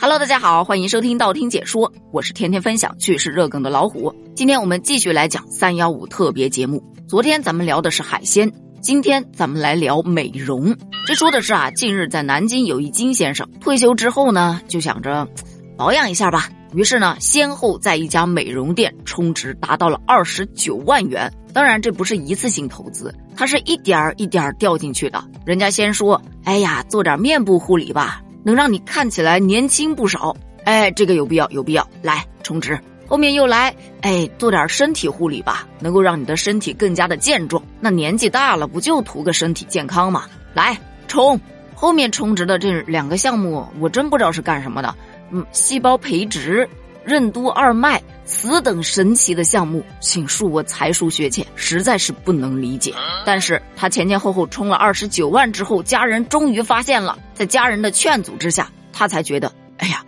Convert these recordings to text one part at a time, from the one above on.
Hello，大家好，欢迎收听道听解说，我是天天分享趣事热梗的老虎。今天我们继续来讲三幺五特别节目。昨天咱们聊的是海鲜，今天咱们来聊美容。这说的是啊，近日在南京有一金先生退休之后呢，就想着保养一下吧，于是呢，先后在一家美容店充值达到了二十九万元。当然，这不是一次性投资，它是一点儿一点儿掉进去的。人家先说，哎呀，做点面部护理吧。能让你看起来年轻不少，哎，这个有必要，有必要，来充值。后面又来，哎，做点身体护理吧，能够让你的身体更加的健壮。那年纪大了，不就图个身体健康吗？来充。后面充值的这两个项目，我真不知道是干什么的。嗯，细胞培植。任督二脉，此等神奇的项目，请恕我才疏学浅，实在是不能理解。但是他前前后后充了二十九万之后，家人终于发现了，在家人的劝阻之下，他才觉得，哎呀，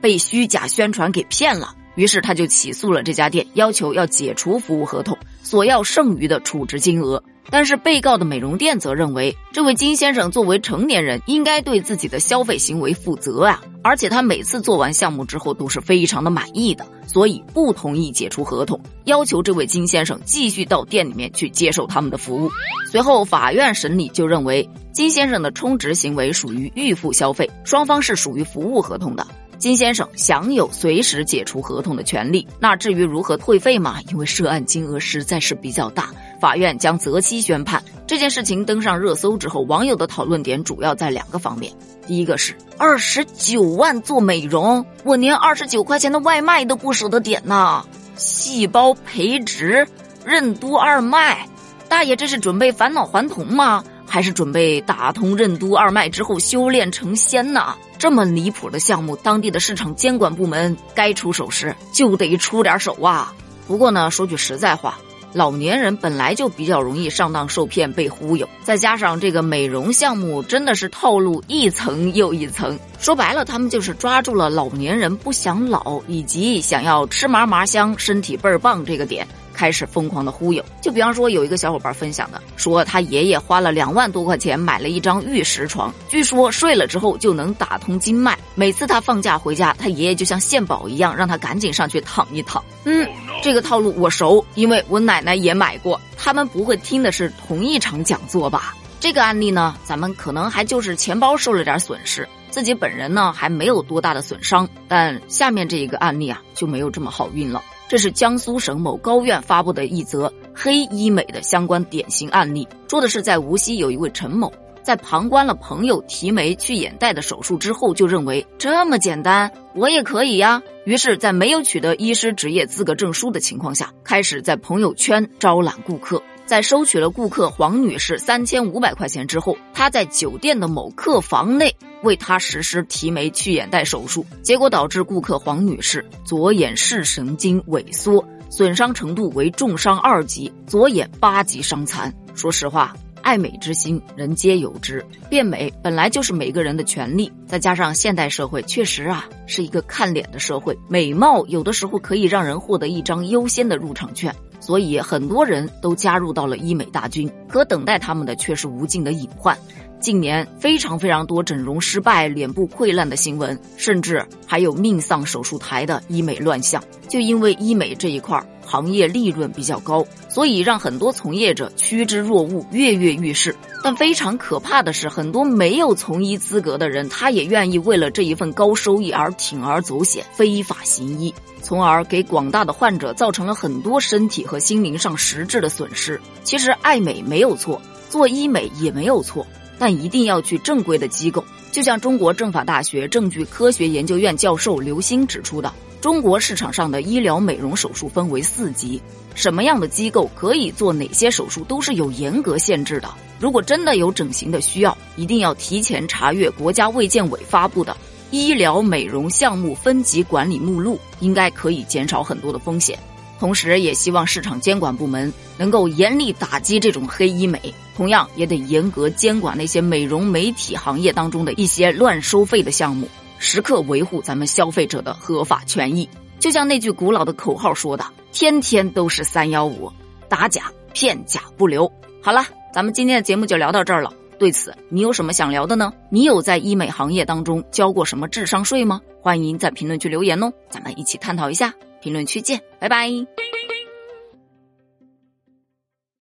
被虚假宣传给骗了。于是他就起诉了这家店，要求要解除服务合同，索要剩余的处置金额。但是被告的美容店则认为，这位金先生作为成年人，应该对自己的消费行为负责啊！而且他每次做完项目之后都是非常的满意的，所以不同意解除合同，要求这位金先生继续到店里面去接受他们的服务。随后法院审理就认为，金先生的充值行为属于预付消费，双方是属于服务合同的。金先生享有随时解除合同的权利。那至于如何退费嘛？因为涉案金额实在是比较大，法院将择期宣判。这件事情登上热搜之后，网友的讨论点主要在两个方面：第一个是二十九万做美容，我连二十九块钱的外卖都不舍得点呐。细胞培植、任督二脉，大爷这是准备返老还童吗？还是准备打通任督二脉之后修炼成仙呢？这么离谱的项目，当地的市场监管部门该出手时就得出点手啊。不过呢，说句实在话，老年人本来就比较容易上当受骗、被忽悠，再加上这个美容项目真的是套路一层又一层。说白了，他们就是抓住了老年人不想老以及想要吃嘛嘛香、身体倍儿棒这个点。开始疯狂的忽悠，就比方说有一个小伙伴分享的，说他爷爷花了两万多块钱买了一张玉石床，据说睡了之后就能打通经脉。每次他放假回家，他爷爷就像献宝一样，让他赶紧上去躺一躺。嗯，这个套路我熟，因为我奶奶也买过。他们不会听的是同一场讲座吧？这个案例呢，咱们可能还就是钱包受了点损失，自己本人呢还没有多大的损伤。但下面这一个案例啊，就没有这么好运了。这是江苏省某高院发布的一则黑医美的相关典型案例，说的是在无锡有一位陈某，在旁观了朋友提眉去眼袋的手术之后，就认为这么简单，我也可以呀。于是，在没有取得医师执业资格证书的情况下，开始在朋友圈招揽顾客。在收取了顾客黄女士三千五百块钱之后，他在酒店的某客房内为她实施提眉去眼袋手术，结果导致顾客黄女士左眼视神经萎缩，损伤程度为重伤二级，左眼八级伤残。说实话，爱美之心人皆有之，变美本来就是每个人的权利，再加上现代社会确实啊是一个看脸的社会，美貌有的时候可以让人获得一张优先的入场券。所以很多人都加入到了医美大军，可等待他们的却是无尽的隐患。近年非常非常多整容失败、脸部溃烂的新闻，甚至还有命丧手术台的医美乱象。就因为医美这一块行业利润比较高，所以让很多从业者趋之若鹜、跃跃欲试。但非常可怕的是，很多没有从医资格的人，他也愿意为了这一份高收益而铤而走险、非法行医，从而给广大的患者造成了很多身体和心灵上实质的损失。其实爱美没有错，做医美也没有错。但一定要去正规的机构，就像中国政法大学证据科学研究院教授刘星指出的，中国市场上的医疗美容手术分为四级，什么样的机构可以做哪些手术都是有严格限制的。如果真的有整形的需要，一定要提前查阅国家卫健委发布的医疗美容项目分级管理目录，应该可以减少很多的风险。同时，也希望市场监管部门能够严厉打击这种黑医美，同样也得严格监管那些美容美体行业当中的一些乱收费的项目，时刻维护咱们消费者的合法权益。就像那句古老的口号说的：“天天都是三幺五，打假骗假不留。”好了，咱们今天的节目就聊到这儿了。对此，你有什么想聊的呢？你有在医美行业当中交过什么智商税吗？欢迎在评论区留言哦，咱们一起探讨一下。评论区见拜拜。